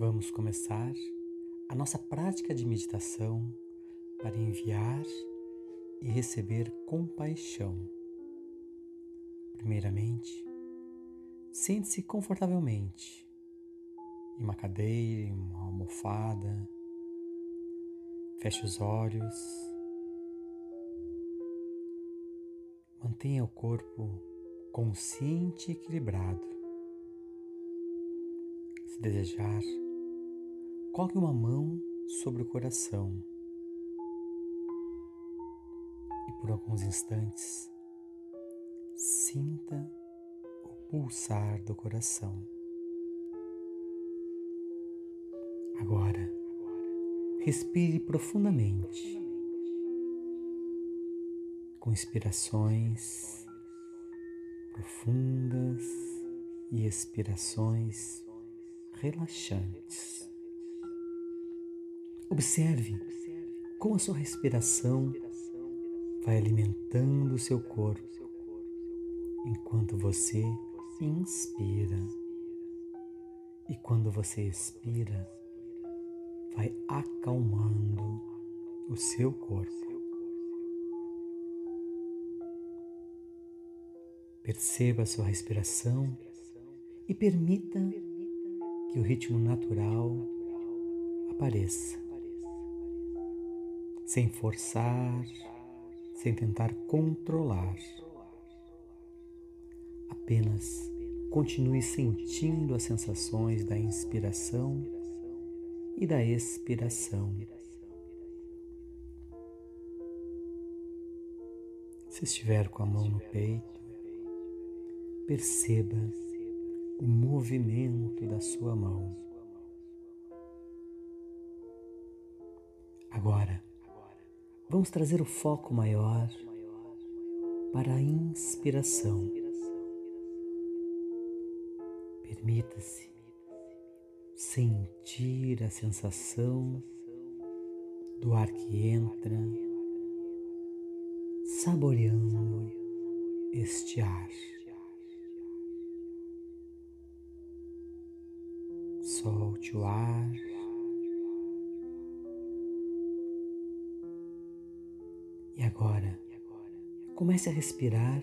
Vamos começar a nossa prática de meditação para enviar e receber compaixão. Primeiramente, sente-se confortavelmente em uma cadeira, em uma almofada. Feche os olhos. Mantenha o corpo consciente e equilibrado. Se desejar, coloque uma mão sobre o coração e por alguns instantes sinta o pulsar do coração. Agora, respire profundamente com inspirações profundas e expirações relaxantes. Observe como a sua respiração vai alimentando o seu corpo enquanto você inspira. E quando você expira, vai acalmando o seu corpo. Perceba a sua respiração e permita que o ritmo natural apareça, sem forçar, sem tentar controlar. Apenas continue sentindo as sensações da inspiração e da expiração. Se estiver com a mão no peito, Perceba o movimento da sua mão. Agora, vamos trazer o foco maior para a inspiração. Permita-se sentir a sensação do ar que entra, saboreando este ar. Solte o ar. E agora, comece a respirar,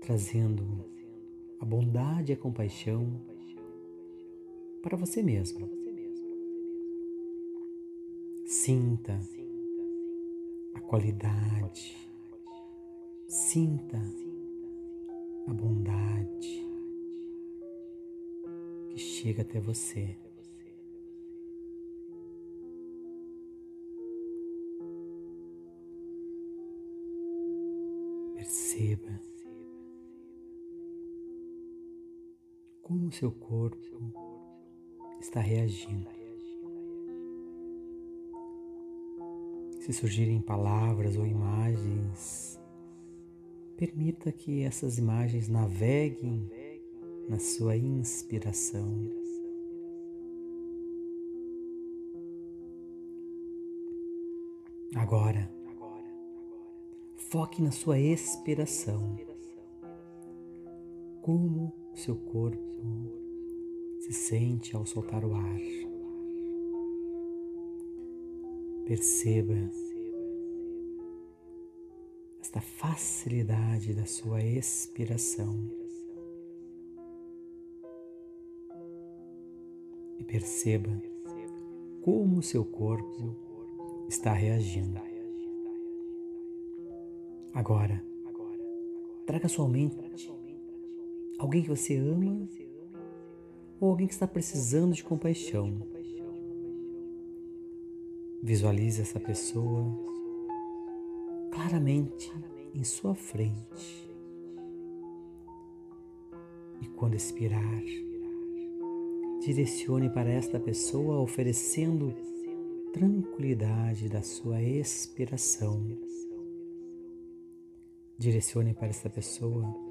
trazendo a bondade e a compaixão para você mesmo. Sinta a qualidade, sinta a bondade chega até você. O seu corpo está reagindo. Se surgirem palavras ou imagens, permita que essas imagens naveguem na sua inspiração. Agora, foque na sua expiração. Como o seu corpo se sente ao soltar o ar. Perceba esta facilidade da sua expiração. e perceba como o seu corpo está reagindo. Agora, traga sua mente alguém que você ama ou alguém que está precisando de compaixão. Visualize essa pessoa claramente em sua frente. E quando expirar, direcione para esta pessoa oferecendo tranquilidade da sua expiração. Direcione para esta pessoa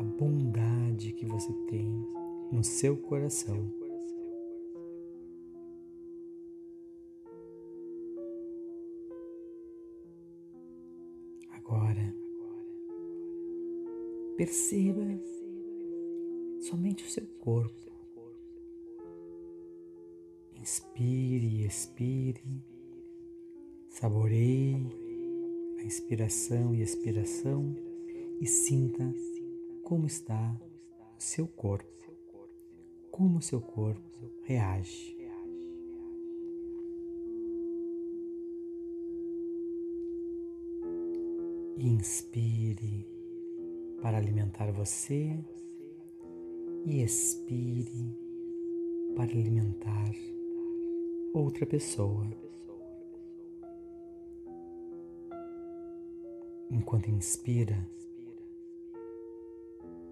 a bondade que você tem no seu coração. Agora, perceba somente o seu corpo Inspire e expire. Saboreie a inspiração e expiração e sinta como está seu corpo, como seu corpo reage. Inspire para alimentar você e expire para alimentar outra pessoa. Enquanto inspira,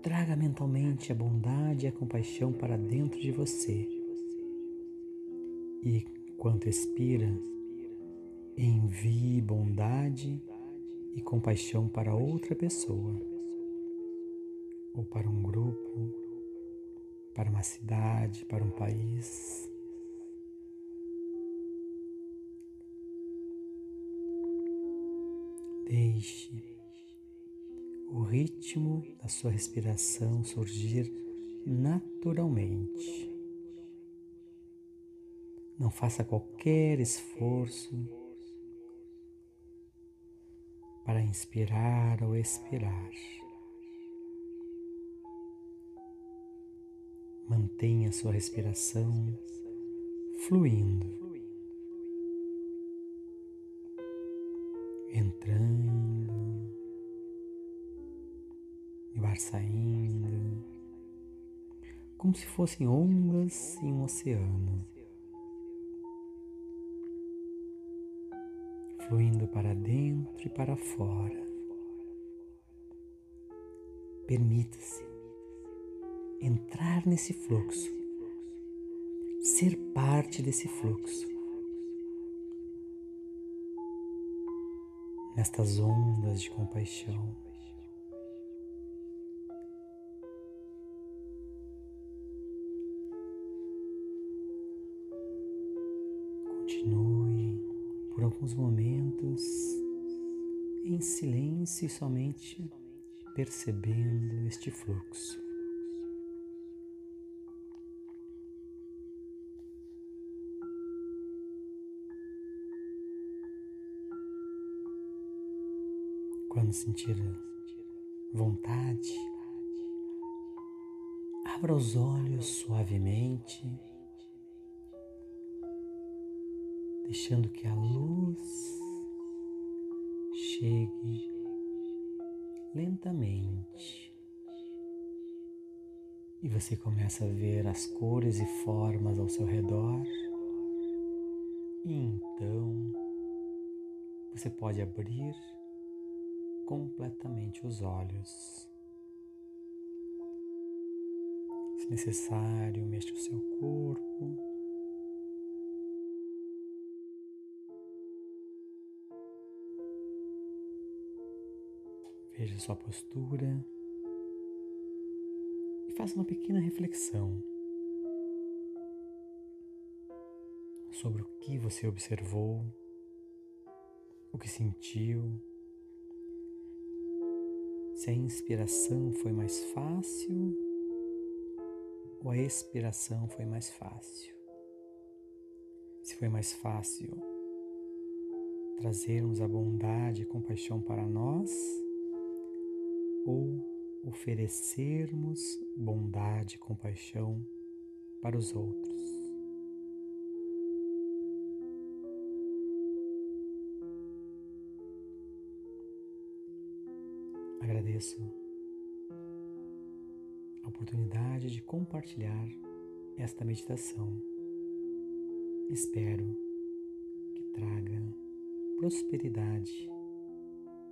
traga mentalmente a bondade e a compaixão para dentro de você. E enquanto expira, envie bondade e compaixão para outra pessoa, ou para um grupo, para uma cidade, para um país. Deixe o ritmo da sua respiração surgir naturalmente. Não faça qualquer esforço para inspirar ou expirar. Mantenha sua respiração fluindo. entrando e saindo, como se fossem ondas em um oceano, fluindo para dentro e para fora. Permita-se entrar nesse fluxo, ser parte desse fluxo. nestas ondas de compaixão. Continue por alguns momentos em silêncio e somente percebendo este fluxo. Quando sentir vontade, abra os olhos suavemente, deixando que a luz chegue lentamente. E você começa a ver as cores e formas ao seu redor. E então você pode abrir completamente os olhos. Se necessário, mexa o seu corpo. Veja sua postura e faça uma pequena reflexão sobre o que você observou, o que sentiu se a inspiração foi mais fácil ou a expiração foi mais fácil. Se foi mais fácil trazermos a bondade e compaixão para nós ou oferecermos bondade e compaixão para os outros. agradeço a oportunidade de compartilhar esta meditação. Espero que traga prosperidade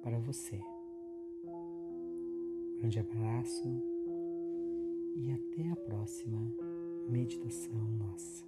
para você. Grande abraço e até a próxima meditação nossa.